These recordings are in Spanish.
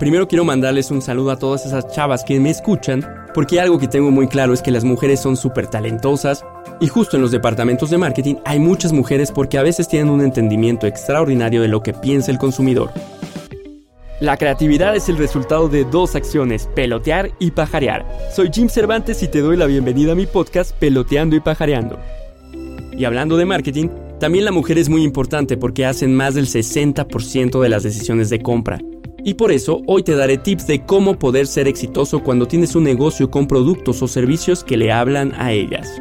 Primero quiero mandarles un saludo a todas esas chavas que me escuchan, porque algo que tengo muy claro es que las mujeres son súper talentosas y justo en los departamentos de marketing hay muchas mujeres porque a veces tienen un entendimiento extraordinario de lo que piensa el consumidor. La creatividad es el resultado de dos acciones, pelotear y pajarear. Soy Jim Cervantes y te doy la bienvenida a mi podcast Peloteando y Pajareando. Y hablando de marketing, también la mujer es muy importante porque hacen más del 60% de las decisiones de compra. Y por eso hoy te daré tips de cómo poder ser exitoso cuando tienes un negocio con productos o servicios que le hablan a ellas.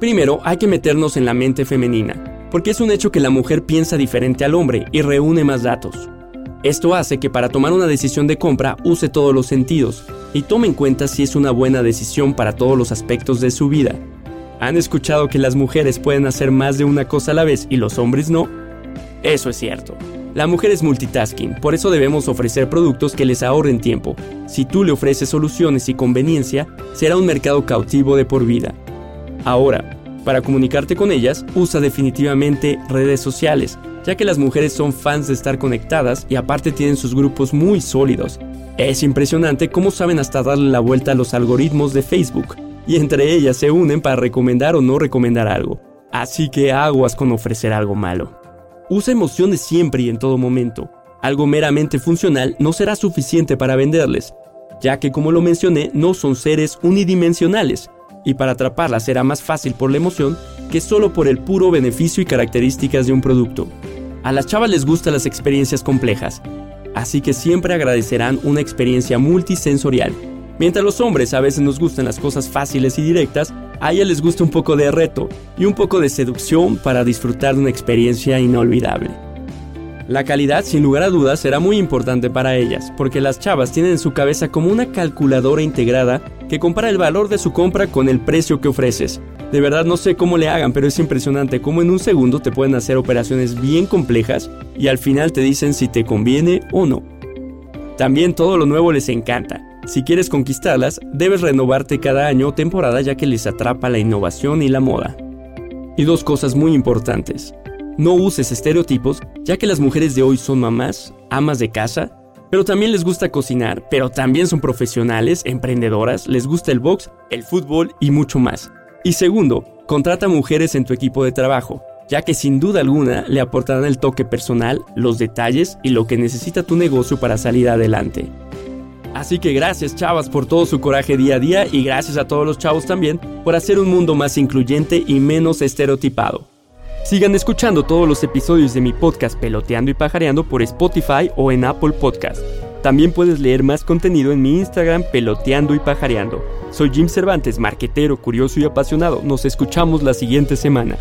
Primero, hay que meternos en la mente femenina, porque es un hecho que la mujer piensa diferente al hombre y reúne más datos. Esto hace que para tomar una decisión de compra use todos los sentidos y tome en cuenta si es una buena decisión para todos los aspectos de su vida. ¿Han escuchado que las mujeres pueden hacer más de una cosa a la vez y los hombres no? Eso es cierto. La mujer es multitasking, por eso debemos ofrecer productos que les ahorren tiempo. Si tú le ofreces soluciones y conveniencia, será un mercado cautivo de por vida. Ahora, para comunicarte con ellas, usa definitivamente redes sociales, ya que las mujeres son fans de estar conectadas y aparte tienen sus grupos muy sólidos. Es impresionante cómo saben hasta darle la vuelta a los algoritmos de Facebook, y entre ellas se unen para recomendar o no recomendar algo. Así que aguas con ofrecer algo malo. Usa emociones siempre y en todo momento. Algo meramente funcional no será suficiente para venderles, ya que como lo mencioné, no son seres unidimensionales, y para atraparlas será más fácil por la emoción que solo por el puro beneficio y características de un producto. A las chavas les gustan las experiencias complejas, así que siempre agradecerán una experiencia multisensorial. Mientras los hombres a veces nos gustan las cosas fáciles y directas, a ella les gusta un poco de reto y un poco de seducción para disfrutar de una experiencia inolvidable. La calidad, sin lugar a dudas, será muy importante para ellas, porque las chavas tienen en su cabeza como una calculadora integrada que compara el valor de su compra con el precio que ofreces. De verdad no sé cómo le hagan, pero es impresionante cómo en un segundo te pueden hacer operaciones bien complejas y al final te dicen si te conviene o no. También todo lo nuevo les encanta, si quieres conquistarlas, debes renovarte cada año o temporada ya que les atrapa la innovación y la moda. Y dos cosas muy importantes. No uses estereotipos, ya que las mujeres de hoy son mamás, amas de casa, pero también les gusta cocinar, pero también son profesionales, emprendedoras, les gusta el box, el fútbol y mucho más. Y segundo, contrata mujeres en tu equipo de trabajo, ya que sin duda alguna le aportarán el toque personal, los detalles y lo que necesita tu negocio para salir adelante. Así que gracias chavas por todo su coraje día a día y gracias a todos los chavos también por hacer un mundo más incluyente y menos estereotipado. Sigan escuchando todos los episodios de mi podcast Peloteando y Pajareando por Spotify o en Apple Podcast. También puedes leer más contenido en mi Instagram Peloteando y Pajareando. Soy Jim Cervantes, marquetero, curioso y apasionado. Nos escuchamos la siguiente semana.